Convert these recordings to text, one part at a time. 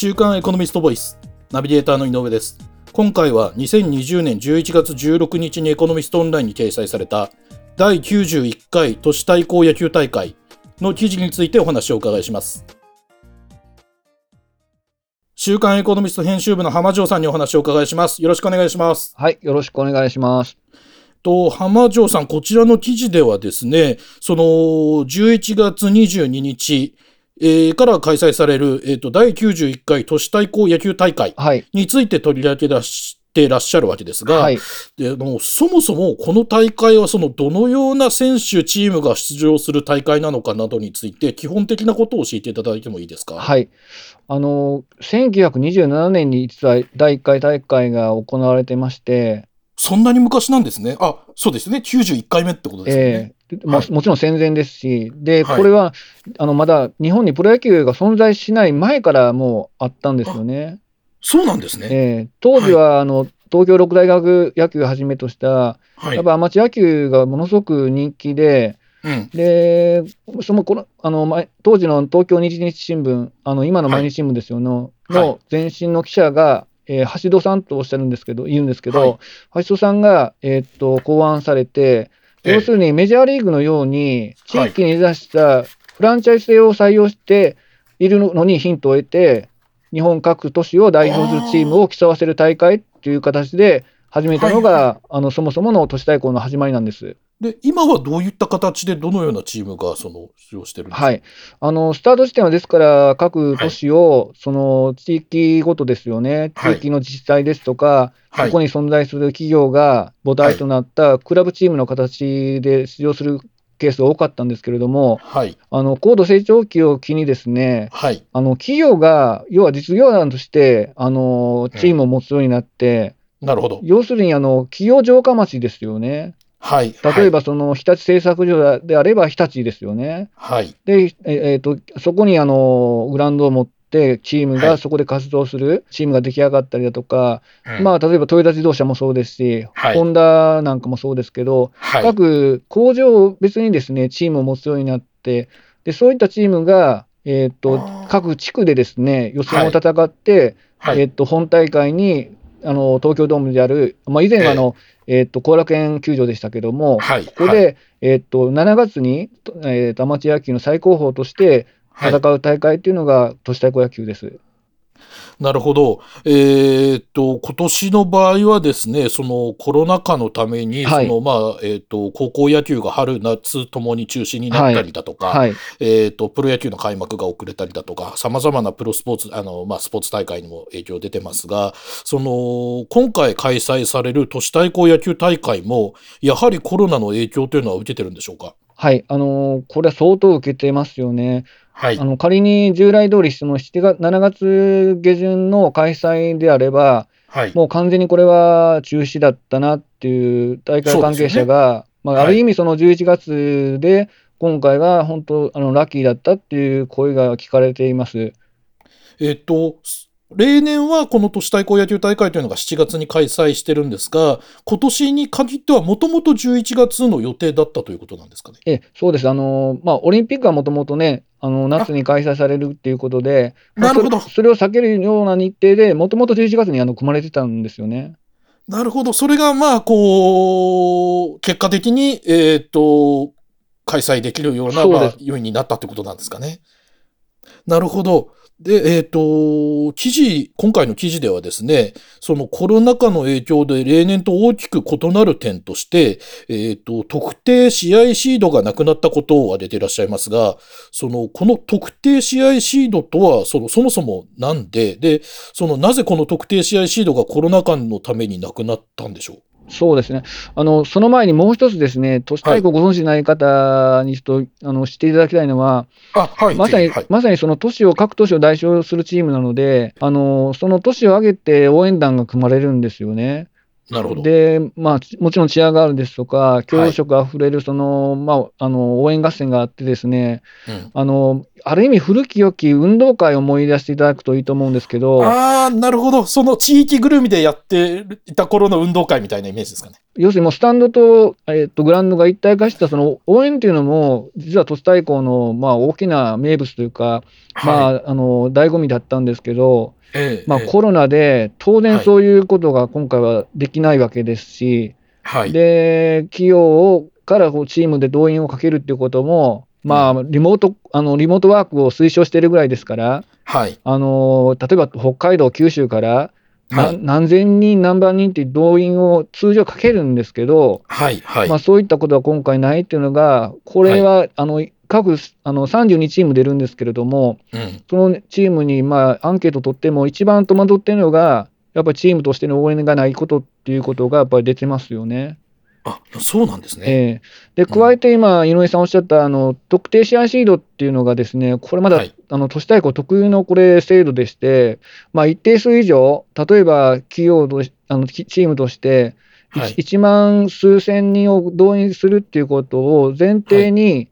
週刊エコノミストボイスナビゲーターの井上です。今回は2020年11月16日にエコノミストオンラインに掲載された第91回都市対抗野球大会の記事についてお話をお伺いします。週刊エコノミスト編集部の浜城さんにお話をお伺いします。よろしくお願いします。はいよろしくお願いします。と浜城さん、こちらの記事ではですね、その11月22日、えー、から開催される、えーと、第91回都市対抗野球大会について取り上げ出してらっしゃるわけですが、はい、でもそもそもこの大会はそのどのような選手、チームが出場する大会なのかなどについて、基本的なことを教えていただいてもいいですか？はいあの1927年に実は第1回大会が行われてまして、そんなに昔なんですね。あそうですね、91回目ってことですね。えーももちろん戦前ですし、で、これは、あのまだ日本にプロ野球が存在しない前からもうあったんですよね。そうなんですね。えー、当時は、あの東京六大学野球をはじめとした、はい、やっぱアマチュア野球がものすごく人気で、うん、でそのこのあの当時の東京日日新聞、あの今の毎日新聞ですよ。の、はい、の前身の記者が、えー、橋戸さんとおっしゃるんですけど、言うんですけど、はい、橋戸さんが、えー、っと考案されて、要するにメジャーリーグのように、地域に出したフランチャイズ制を採用しているのにヒントを得て、日本各都市を代表するチームを競わせる大会という形で始めたのが、あのそもそもの都市対抗の始まりなんです。で今はどういった形で、どのようなチームがその出場してるんですか、はい、あのスタート地点はですから、各都市を、その地域ごとですよね、地域の自治体ですとか、はい、ここに存在する企業が母体となったクラブチームの形で出場するケースが多かったんですけれども、はい、あの高度成長期を機にですね、はい、あの企業が要は実業団としてあのチームを持つようになって、うん、なるほど。要するにあの企業城下町ですよね。はい、例えば、その日立製作所であれば日立ですよね。はい、で、えーと、そこにあのグラウンドを持って、チームがそこで活動するチームが出来上がったりだとか、はい、まあ、例えばトヨタ自動車もそうですし、はい、ホンダなんかもそうですけど、はい、各工場を別にですねチームを持つようになって、でそういったチームが、えーと、各地区でですね予選を戦って、えーと本大会にあの東京ドームである、まあ、以前はあの、えー、えー、と後楽園球場でしたけども、はい、ここで、はい、えー、と7月に、えー、とアマチュア野球の最高峰として戦う大会っていうのが、都市対抗野球です。なるほど。えー、っと、今年の場合はですね、そのコロナ禍のために、はい、そのまあ、えー、っと、高校野球が春、夏ともに中止になったりだとか、はい。はい、えー、っと、プロ野球の開幕が遅れたりだとか、さまざまなプロスポーツ、あの、まあ、スポーツ大会にも影響出てますが、その、今回開催される都市対抗野球大会も、やはりコロナの影響というのは受けてるんでしょうか？はい、あのー、これは相当受けてますよね。はい、あの仮に従来通りその7月7月下旬の開催であれば、はい、もう完全にこれは中止だったなっていう大会関係者が、ね、まあ、ある意味、その11月で、今回は本当あの、ラッキーだったっていう声が聞かれています。えっと、例年はこの都市対抗野球大会というのが7月に開催してるんですが、今年に限ってはもともと11月の予定だったということなんですかね？えそうです。あの、まあ、オリンピックはもともとね、あの夏に開催されるっていうことで、なるほどそれを避けるような日程で、もともと11月にあの組まれてたんですよね。なるほど。それが、まあ、こう、結果的に、えっ、ー、と、開催できるような、まあ、要因になったってことなんですかね？なるほど。で、えっ、ー、と、記事、今回の記事ではですね、そのコロナ禍の影響で例年と大きく異なる点として、えっ、ー、と、特定試合シードがなくなったことを挙げていらっしゃいますが、その、この特定試合シードとは、その、そもそもなんで、で、その、なぜこの特定試合シードがコロナ禍のためになくなったんでしょう？そうですね。あの、その前にもう一つですね、都市対抗ご存知ない方にちょっと、あの知っていただきたいのは、はい、まさに、はい、まさにその都市を、各都市を代表するチームなので、あの、その都市を挙げて応援団が組まれるんですよね。なるほど。で、まあ、もちろんチアガールですとか、教養色あふれる、その、はい、まあ、あの、応援合戦があってですね、うん、あの、ある意味古き良き運動会を思い出していただくといいと思うんですけど。ああ、なるほど。その地域ぐるみでやっていた頃の運動会みたいなイメージですかね。要するにもうスタンドと、えっと、グラウンドが一体化したその応援というのも、実は都市対抗の、まあ、大きな名物というか、はい、まあ、あの、醍醐味だったんですけど、ええ、まあ、コロナで当然そういうことが今回はできないわけですし、はい、で企業からチームで動員をかけるっていうことも、まあ、リモートあのリモートワークを推奨しているぐらいですから、はい、あの例えば北海道、九州から、はい、何千人、何万人って動員を通常かけるんですけど、はいはい。まあ、そういったことは今回ないっていうのが、これは、はい、あの各あの32チーム出るんですけれども、うん、そのチームに、まあ、アンケート取っても、一番戸惑ってるのが、やっぱりチームとしての応援がないことっていうことがやっぱり出てますよね。あそうなんですね。えー、で加えて今、井上さんおっしゃったあの特定試合シードっていうのがですね、これまだ、はい、あの都市対抗特有のこれ制度でして、まあ、一定数以上、例えば企業とあのチームとして、はい、1万数千人を動員するっていうことを前提に、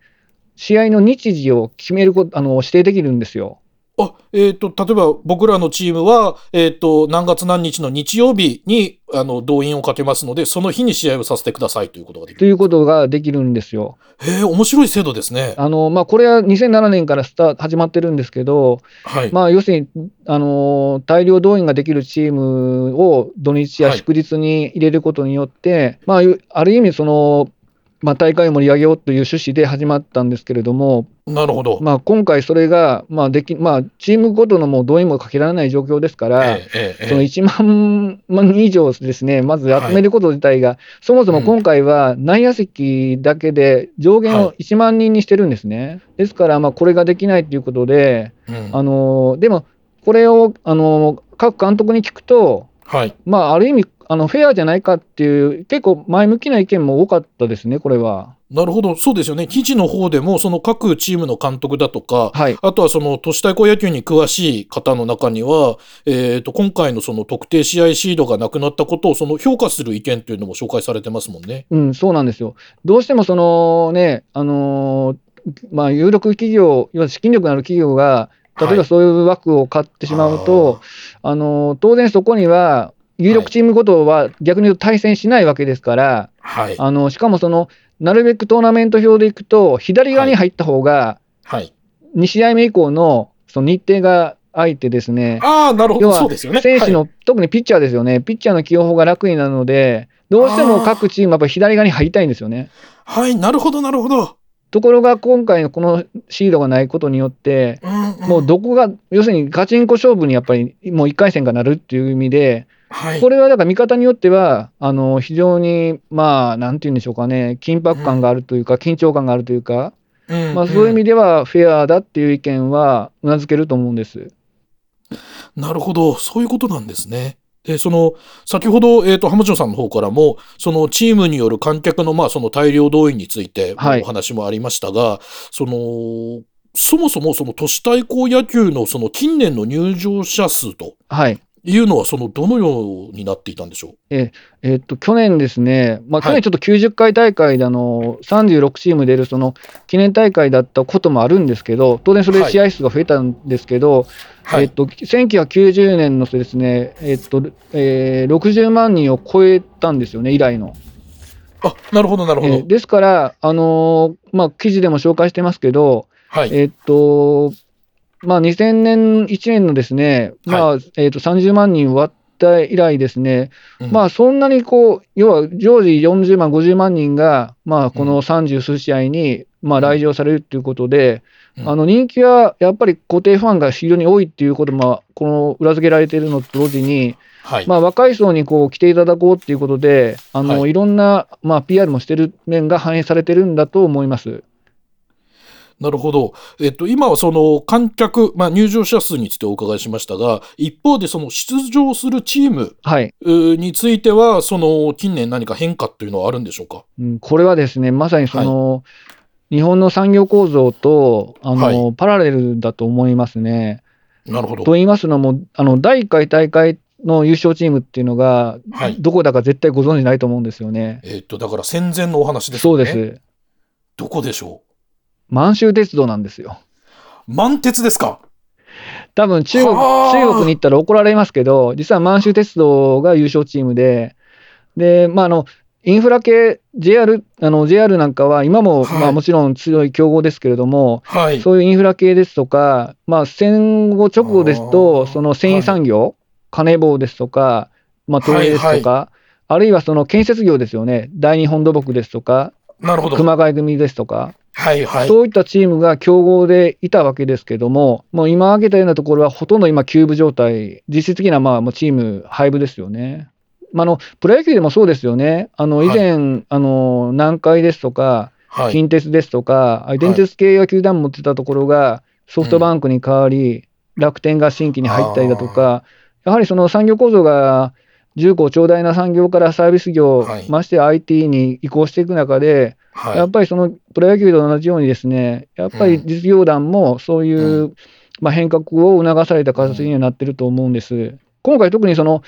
試合の日時を決めること、あの指定できるんですよ。あ、えっ、ー、と、例えば僕らのチームは、えっ、ー、と、何月何日の日曜日に、あの、動員をかけますので、その日に試合をさせてくださいということができる。ということができるんですよ。へえ、面白い制度ですね。あの、まあ、これは2007年からスタ始まってるんですけど、はい。まあ、要するに、あの、大量動員ができるチームを土日や祝日に入れることによって、はい、まあ、ある意味、その、まあ、大会を盛り上げようという趣旨で始まったんですけれども、なるほど。まあ、今回それが、まあできまあ、チームごとのもう動員もかけられない状況ですから、えええ、その1万人以上ですね、まず集めること自体が、はい、そもそも今回は内野席だけで上限を1万人にしてるんですね。はい、ですから、まあ、これができないということで、うん、あのでも、これをあの各監督に聞くと、はい、まあ、ある意味、あのフェアじゃないかっていう、結構前向きな意見も多かったですね、これは。なるほど、そうですよね、記事の方でも、その各チームの監督だとか、はい、あとはその都市対抗野球に詳しい方の中には、えーと、今回のその特定試合シードがなくなったことをその評価する意見というのも紹介されてますもんね。うん、そうなんですよ。どうしてもそのね、あのー、まあ、有力企業、いわゆる資金力のある企業が、例えばそういう枠を買ってしまうと、はい、あのー、当然そこには、有力チームごとは逆に言うと対戦しないわけですから、はい、あのしかもその、なるべくトーナメント表でいくと、左側に入った方が、はい、2試合目以降のその日程が空いてですね、あなるほど。そうですよね。選手の、はい、特にピッチャーですよね、ピッチャーの起用法が楽になるので、どうしても各チーム、やっぱり左側に入りたいんですよね。はい、なるほど、なるほど。ところが今回のこのシードがないことによって、うんうん、もうどこが、要するにガチンコ勝負にやっぱりもう1回戦がなるっていう意味で、はい、これはだから見方によっては、あの非常に、まあ、なんていうんでしょうかね、緊迫感があるというか、うん、緊張感があるというか、うん。まあ、そういう意味ではフェアだっていう意見はうなずけると思うんです。なるほど、そういうことなんですね。で、その、先ほど、えっ、ー、と、浜城さんの方からも、そのチームによる観客の、まあ、その大量動員について、お話もありましたが、はい、その、そもそもその都市対抗野球のその近年の入場者数と、はい、いうのは、そのどのようになっていたんでしょう？ええー、っと去年ですね、まあ、去年ちょっと90回大会であの、36チーム出るその記念大会だったこともあるんですけど、当然それで試合数が増えたんですけど、はい、えー、っと1990年のですね、えー、っとえー、60万人を超えたんですよね、以来の。あなるほど、なるほど。えー、ですから、あのまあ、記事でも紹介してますけど、はい、えっとまあ、2000年、1年のですね、まあ、えー、と30万人割った以来ですね、うん、まあ、そんなにこう、要は常時40万、50万人が、まあ、この30数試合に、まあ、来場されるということで、うん、あの人気はやっぱり固定ファンが非常に多いっていうことも、この裏付けられているのと同時に、はい、まあ、若い層にこう来ていただこうっていうことで、あの、はい、いろんな、まあ、PR もしてる面が反映されてるんだと思います。なるほど。えっと、今はその観客、まあ、入場者数についてお伺いしましたが、一方でその出場するチームについては、その近年何か変化というのはあるんでしょうか、うん、これはですね、まさにその、はい、日本の産業構造とあの、はい、パラレルだと思いますね。なるほど。と言いますのも、あの第1回大会の優勝チームっていうのが、はい、どこだか絶対ご存じないと思うんですよね。えー、っと、だから戦前のお話ですね。そうです。どこでしょう？満州鉄道なんですよ。満鉄ですか？多分中国、中国に行ったら怒られますけど、実は満州鉄道が優勝チームで、で、まあ、あの、インフラ系、JR、あの JR なんかは今も、はい、まあ、もちろん強い競合ですけれども、はい、そういうインフラ系ですとか、まあ、戦後直後ですと、その繊維産業、はい、金棒ですとか、まあ、東映ですとか、はいはい、あるいはその建設業ですよね、大日本土木ですとか、なるほど。熊谷組ですとか、はいはい、そういったチームが競合でいたわけですけども、もう今挙げたようなところはほとんど今、キューブ状態、実質的なまあチーム、廃部ですよね。まあ、のプロ野球でもそうですよね、あの以前、はい、あの南海ですとか、はい、近鉄ですとか、電鉄系野球団持ってたところがソフトバンクに変わり、うん、楽天が新規に入ったりだとか、やはりその産業構造が重厚長大な産業からサービス業、はい、まして IT に移行していく中で、はい、やっぱりそのプロ野球と同じようにですね、やっぱり実業団もそういう、うん、まあ、変革を促された形にはなってると思うんです。今回特にその、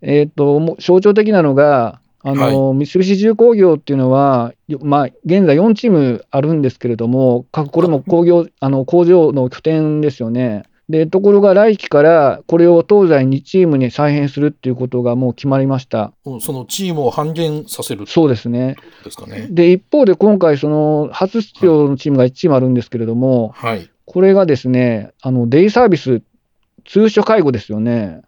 えーと、象徴的なのが、あの、はい、三菱重工業っていうのは、まあ、現在4チームあるんですけれども、各これも工業あの工場の拠点ですよね。で、ところが来期からこれを東西2チームに再編するっていうことがもう決まりました。そのチームを半減させるそうですね。ですかね。で、一方で今回、その初出場のチームが1チームあるんですけれども、はい、これがですね、あのデイサービス、通所介護ですよね。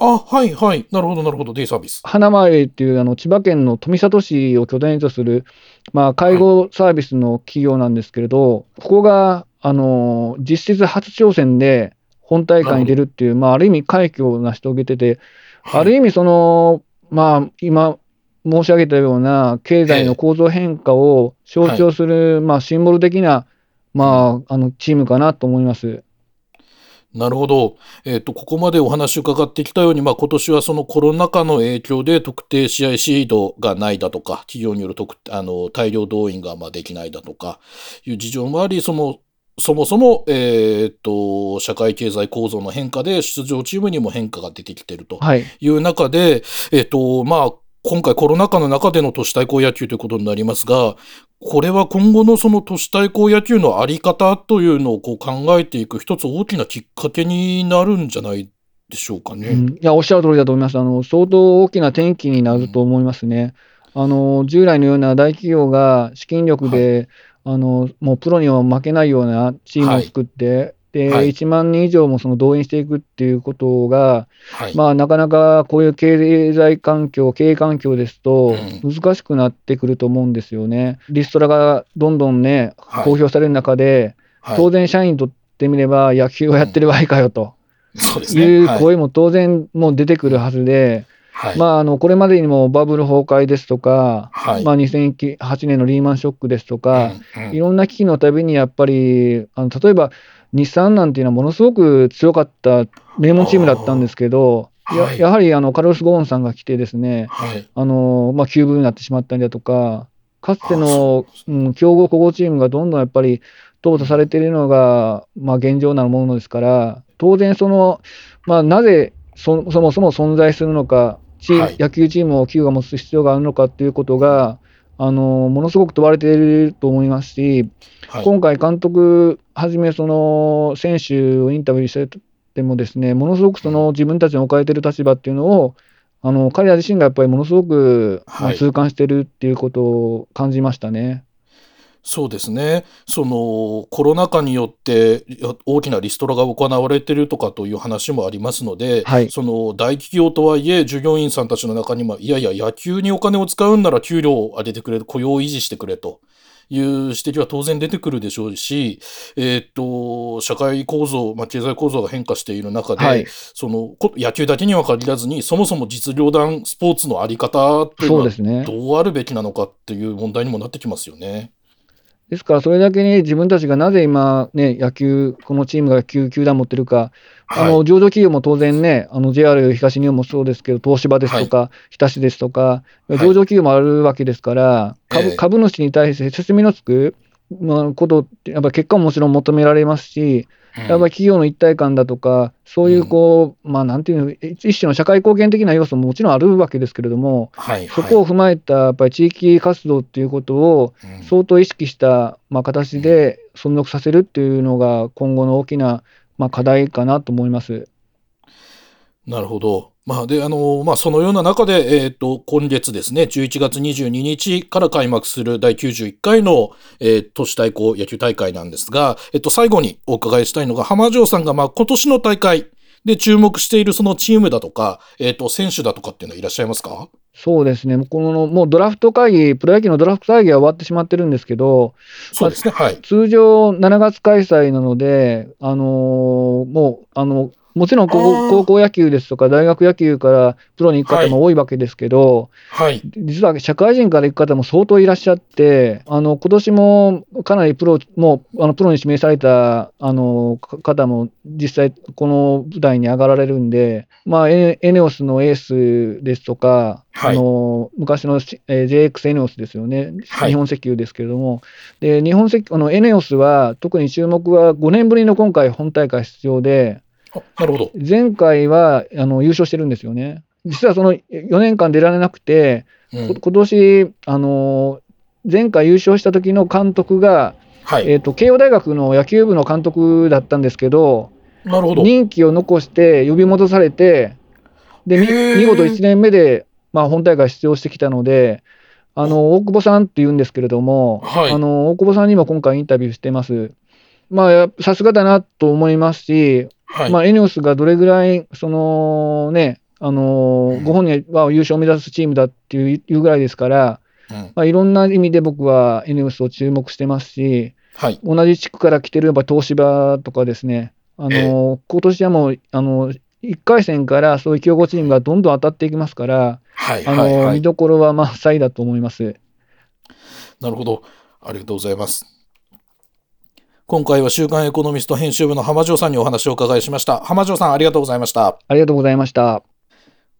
あ、はいはい。なるほどなるほど。デイサービス。花前っていうあの千葉県の富里市を拠点とする、まあ、介護サービスの企業なんですけれど、はい、ここがあの実質初挑戦で本大会に出るっていう、まあ、ある意味快挙を成し遂げてて、はい、ある意味その、まあ、今申し上げたような経済の構造変化を象徴する、はい、まあ、シンボル的な、まあ、あのチームかなと思います。なるほど。えっ、ー、と、ここまでお話伺ってきたように、まあ、今年はそのコロナ禍の影響で特定試合シードがないだとか、企業による特あの大量動員がまあできないだとかいう事情もあり、そのそもそも、えー、っと、社会経済構造の変化で出場チームにも変化が出てきているという中で、はい、えー、っと、まあ、今回コロナ禍の中での都市対抗野球ということになりますが、これは今後のその都市対抗野球のあり方というのをこう考えていく一つ大きなきっかけになるんじゃないでしょうかね。うん、いや、おっしゃる通りだと思います。あの、相当大きな転機になると思いますね。うん、あの、従来のような大企業が資金力で、はいあのもうプロには負けないようなチームを作って、で、はい、1万人以上もその動員していくっていうことが、はい、まあ、なかなかこういう経済環境、経営環境ですと、難しくなってくると思うんですよね。リストラがどんどんね、公表される中で、はい、当然、社員にとってみれば、野球をやってる場合かよと、い。う声も当然もう出てくるはずで、はい、まあ、あのこれまでにもバブル崩壊ですとか、はい、まあ、2008年のリーマンショックですとか、うん。うん、いろんな危機のたびにやっぱり、あの例えば日産なんていうのはものすごく強かった名門チームだったんですけど、ややはりあのカルロス・ゴーンさんが来てですね、あのまあ、休部になってしまったりだとか、かつての、うん、強豪古豪チームがどんどんやっぱり淘汰されているのが、まあ、現状なものですから、当然その、まあ、なぜそそもそも存在するのか、チーム、はい、野球チームを企業が持つ必要があるのかっていうことが、あのものすごく問われていると思いますし、はい、今回、監督はじめ、その選手をインタビューしてても、ですねものすごくその自分たちの置かれている立場っていうのを、あの彼ら自身がやっぱりものすごく、はい、痛感してるっていうことを感じましたね。そうですね。そのコロナ禍によって大きなリストラが行われているとかという話もありますので、はい、その大企業とはいえ従業員さんたちの中にもいやいや野球にお金を使うんなら給料を上げてくれ雇用を維持してくれと。いう指摘は当然出てくるでしょうし、えー、っと、社会構造、まあ、経済構造が変化している中で、はい、その、野球だけには限らずに、そもそも実業団スポーツのあり方っていうのはどうあるべきなのかっていう問題にもなってきますよね。ですから、それだけに自分たちがなぜ今、ね、野球、このチームが野球球団持ってるか、はい、あの上場企業も当然ね、あの JR 東日本もそうですけど、東芝ですとか、はい、日田市ですとか、上場企業もあるわけですから、株,、株主に対して説明のつくまあ、ことって、やっぱり結果ももちろん求められますし、やっぱり企業の一体感だとか、そういうこう、うん、まあなんていうの、一種の社会貢献的な要素ももちろんあるわけですけれども、はいはい、そこを踏まえたやっぱり地域活動っていうことを相当意識した、まあ、形で存続させるっていうのが今後の大きな、まあ、課題かなと思います。なるほど。まあ、で、あの、まあ、そのような中で、えっ、ー、と、今月ですね、11月22日から開幕する第91回の、えー、都市対抗野球大会なんですが、えっ、と、最後にお伺いしたいのが、浜城さんが、まあ、今年の大会で注目しているそのチームだとか、えっ、と、選手だとかっていうのはいらっしゃいますか？そうですね、このもうドラフト会議、プロ野球のドラフト会議は終わってしまってるんですけど、そうですね、はい、通常7月開催なので、あのー、もう、あの、もちろん高校野球ですとか、大学野球からプロに行く方も多いわけですけど、はい、実は社会人から行く方も相当いらっしゃって、あの今年もかなりプロもうあのプロに指名されたあの方も実際、この舞台に上がられるんで、まあ、エネオスのエースですとか、はい、あの昔の、えー、JX エネオスですよね、日本石油ですけれども、で日本石あのエネオスは特に注目は5年ぶりの今回、本大会出場で、なるほど。前回はあの優勝してるんですよね。実はその4年間出られなくて、うん、今年あの前回優勝した時の監督が、はい、えーと、慶応大学の野球部の監督だったんですけど、なるほど。任期を残して呼び戻されて、で見事1年目で、まあ、本大会出場してきたので、あの大久保さんっていうんですけれども、はい、あの大久保さんにも今回インタビューしてます。まあ、さすがだなと思いますし、はい、まあ、エネオスがどれぐらい、そのね、あのー、ご本人は優勝を目指すチームだっていうぐらいですから、うん、まあ、いろんな意味で僕はエネオスを注目してますし、はい、同じ地区から来てるやっぱ東芝とかですね、あのー、今年はもう、あのー、1回戦からそういう強豪チームがどんどん当たっていきますから、はいあのーはい、見どころは満載だと思います。なるほど。ありがとうございます。今回は週刊エコノミスト編集部の浜城さんにお話をお伺いしました。浜城さん、ありがとうございました。ありがとうございました。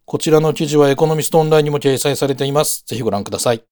こちらの記事はエコノミストオンラインにも掲載されています。ぜひご覧ください。